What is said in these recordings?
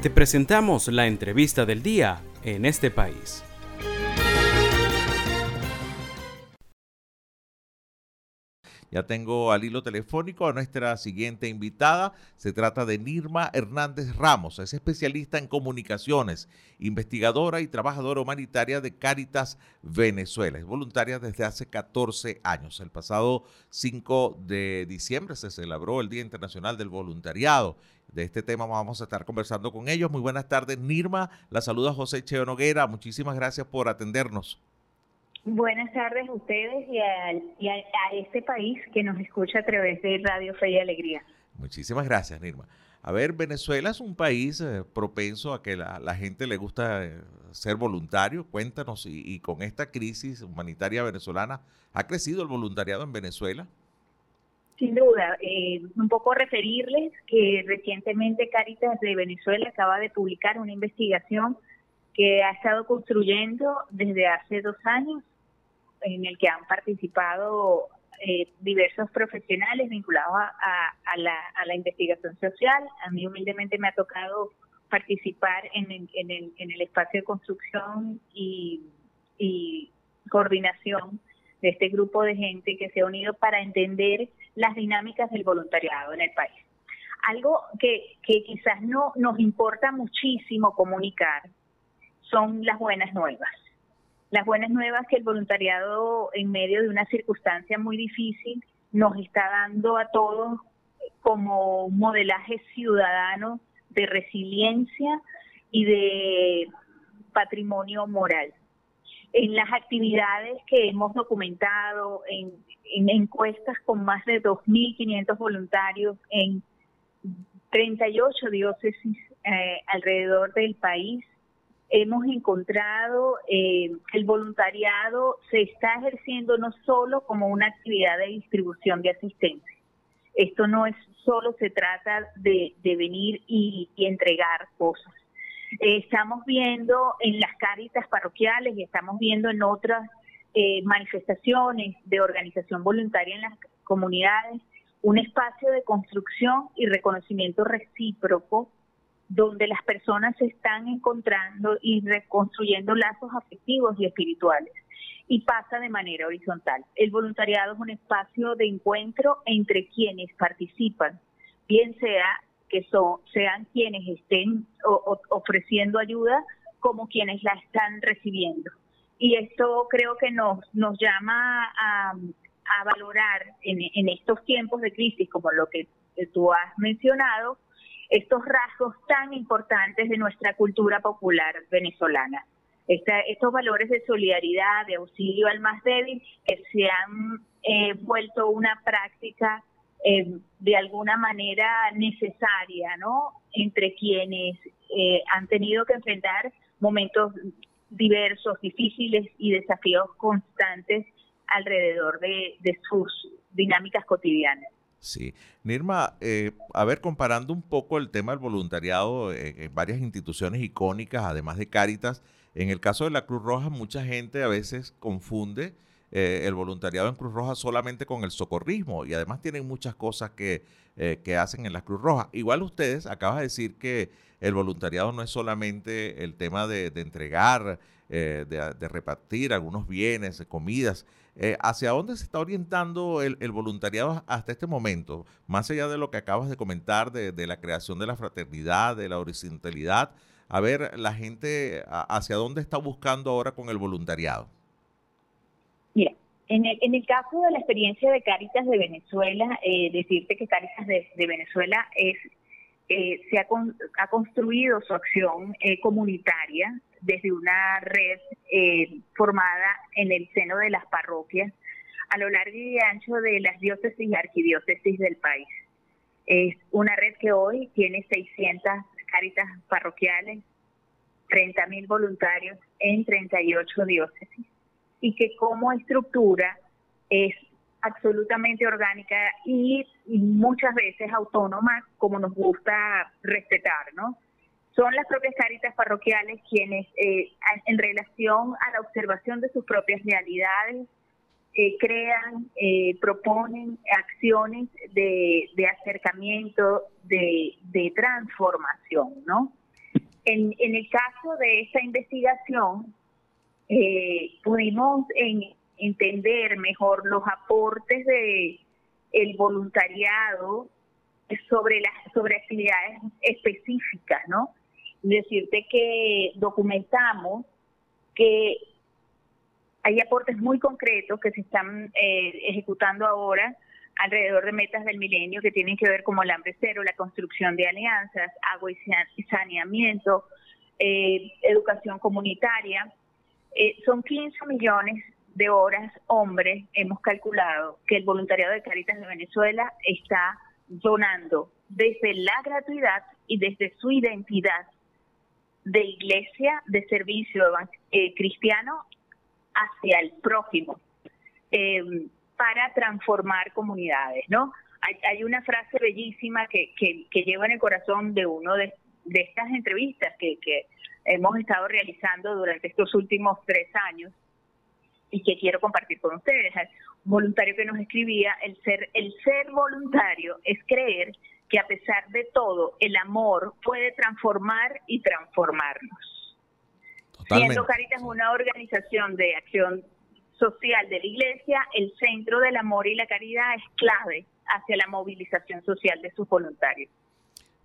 Te presentamos la entrevista del día en este país. Ya tengo al hilo telefónico a nuestra siguiente invitada. Se trata de Nirma Hernández Ramos. Es especialista en comunicaciones, investigadora y trabajadora humanitaria de Cáritas Venezuela. Es voluntaria desde hace 14 años. El pasado 5 de diciembre se celebró el Día Internacional del Voluntariado. De este tema vamos a estar conversando con ellos. Muy buenas tardes, Nirma. La saluda José Cheo Noguera. Muchísimas gracias por atendernos. Buenas tardes a ustedes y, a, este país que nos escucha a través de Radio Fe y Alegría. Muchísimas gracias, Nirma. A ver, Venezuela es un país eh, propenso a que la, la gente le gusta eh, ser voluntario. Cuéntanos, y, con esta crisis humanitaria venezolana, ¿ha crecido el voluntariado en Venezuela? Sin duda, eh, un poco referirles que recientemente Caritas de Venezuela acaba de publicar una investigación que ha estado construyendo desde hace dos años en el que han participado eh, diversos profesionales vinculados a, la, investigación social. A mí humildemente me ha tocado participar en, el, espacio de construcción y, coordinación de este grupo de gente que se ha unido para entender las dinámicas del voluntariado en el país. Algo que, quizás no nos importa muchísimo comunicar son las buenas nuevas. Las buenas nuevas que el voluntariado en medio de una circunstancia muy difícil nos está dando a todos como un modelaje ciudadano de resiliencia y de patrimonio moral. En las actividades que hemos documentado, en, encuestas con más de 2.500 voluntarios en 38 diócesis eh, alrededor del país, hemos encontrado eh, el voluntariado se está ejerciendo no solo como una actividad de distribución de asistencia. Esto no es solo se trata de, venir y, entregar cosas. Estamos viendo en las cáritas parroquiales y estamos viendo en otras eh, manifestaciones de organización voluntaria en las comunidades un espacio de construcción y reconocimiento recíproco donde las personas se están encontrando y reconstruyendo lazos afectivos y espirituales y pasa de manera horizontal. El voluntariado es un espacio de encuentro entre quienes participan, bien sea que sean quienes estén ofreciendo ayuda como quienes la están recibiendo. Y esto creo que nos, nos llama a, valorar en, en estos tiempos de crisis, como lo que tú has mencionado, estos rasgos tan importantes de nuestra cultura popular venezolana. estos valores de solidaridad, de auxilio al más débil, que se han eh, vuelto una práctica eh, de alguna manera necesaria, ¿no? Entre quienes eh, han tenido que enfrentar momentos diversos, difíciles y desafíos constantes alrededor de sus dinámicas cotidianas. Sí. Nirma, eh, a ver, comparando un poco el tema del voluntariado en, varias instituciones icónicas, además de Cáritas, en el caso de la Cruz Roja, mucha gente a veces confunde eh, el voluntariado en Cruz Roja solamente con el socorrismo y además tienen muchas cosas que, eh, que hacen en la Cruz Roja. Igual ustedes, acabas de decir que el voluntariado no es solamente el tema de, entregar, de, de, repartir algunos bienes, comidas, eh, ¿Hacia dónde se está orientando el, voluntariado hasta este momento? Más allá de lo que acabas de comentar, de, la creación de la fraternidad, de la horizontalidad, a ver, la gente, ¿hacia dónde está buscando ahora con el voluntariado? Mira, en el, caso de la experiencia de Cáritas de Venezuela, eh, decirte que Cáritas de, Venezuela es eh, se ha, ha, construido su acción comunitaria desde una red eh, formada en el seno de las parroquias a lo largo y ancho de las diócesis y arquidiócesis del país. Es una red que hoy tiene 600 caritas parroquiales, 30 mil voluntarios en 38 diócesis y que como estructura es absolutamente orgánica y muchas veces autónoma como nos gusta respetar, ¿no? son las propias caritas parroquiales quienes, eh, en relación a la observación de sus propias realidades, eh, crean, eh, proponen acciones de, acercamiento, de, transformación, ¿no? En, el caso de esta investigación, eh, pudimos entender mejor los aportes de el voluntariado sobre las sobre actividades específicas, ¿no? Decirte que documentamos que hay aportes muy concretos que se están eh, ejecutando ahora alrededor de metas del milenio que tienen que ver como el hambre cero, la construcción de alianzas, agua y saneamiento, eh, educación comunitaria. Eh, son 15 millones de horas hombres, hemos calculado que el voluntariado de Caritas de Venezuela está donando desde la gratuidad y desde su identidad de iglesia, de servicio eh, cristiano hacia el prójimo, eh, para transformar comunidades, ¿no? Hay, una frase bellísima que, que, lleva en el corazón de uno de, estas entrevistas que, que hemos estado realizando durante estos últimos tres años y que quiero compartir con ustedes. Un voluntario que nos escribía, el ser, el ser voluntario es creer que a pesar de todo, el amor puede transformar y transformarnos. Siendo Caritas una organización de acción social de la Iglesia, el centro del amor y la caridad es clave hacia la movilización social de sus voluntarios.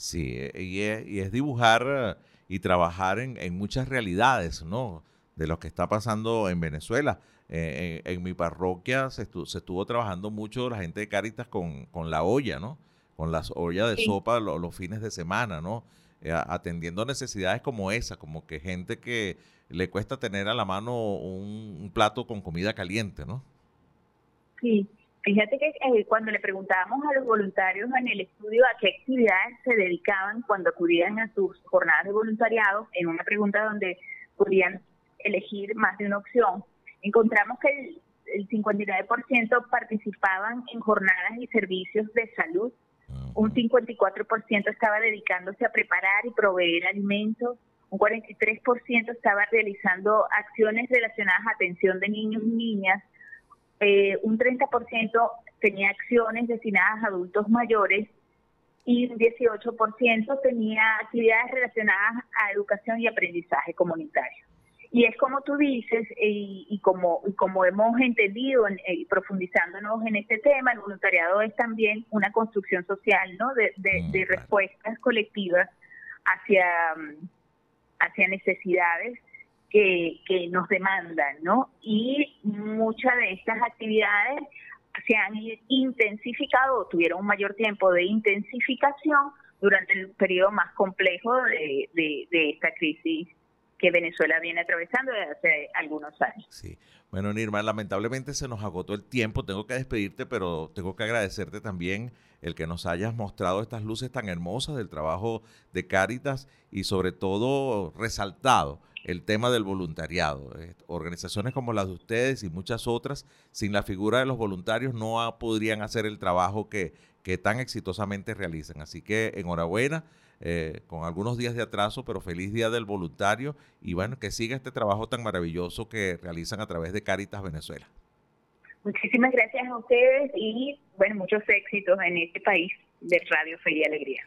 Sí, y es, dibujar eh, y trabajar en, en, muchas realidades, ¿no? De lo que está pasando en Venezuela. Eh, en, mi parroquia se, estuvo trabajando mucho la gente de Caritas con, con la olla, ¿no? Con las ollas de sopa los fines de semana, ¿no? Eh, atendiendo necesidades como esa, como que gente que le cuesta tener a la mano un, plato con comida caliente, ¿no? Sí, fíjate que eh, cuando le preguntábamos a los voluntarios en el estudio a qué actividades se dedicaban cuando acudían a sus jornadas de voluntariado, en una pregunta donde podían elegir más de una opción, encontramos que el, el 59% participaban en jornadas y servicios de salud, un 54% estaba dedicándose a preparar y proveer alimentos, un 43% estaba realizando acciones relacionadas a atención de niños y niñas, eh, un 30% tenía acciones destinadas a adultos mayores y un 18% tenía actividades relacionadas a educación y aprendizaje comunitario. Y es como tú dices, y, como, como hemos entendido y profundizándonos en este tema, el voluntariado es también una construcción social, ¿no? De, mm, respuestas colectivas hacia, hacia necesidades que, nos demandan, ¿no? Y muchas de estas actividades se han intensificado o tuvieron un mayor tiempo de intensificación durante el periodo más complejo de, de esta crisis que Venezuela viene atravesando desde hace algunos años. Sí. Bueno, Nirma, lamentablemente se nos agotó el tiempo, tengo que despedirte, pero tengo que agradecerte también el que nos hayas mostrado estas luces tan hermosas del trabajo de Cáritas y sobre todo resaltado el tema del voluntariado. Eh, organizaciones como las de ustedes y muchas otras, sin la figura de los voluntarios, no podrían hacer el trabajo que, que tan exitosamente realizan. Así que enhorabuena eh, con algunos días de atraso, pero feliz día del voluntario y bueno, que siga este trabajo tan maravilloso que realizan a través de Caritas Venezuela. Muchísimas gracias a ustedes y bueno, muchos éxitos en este país de Radio Fe y Alegría.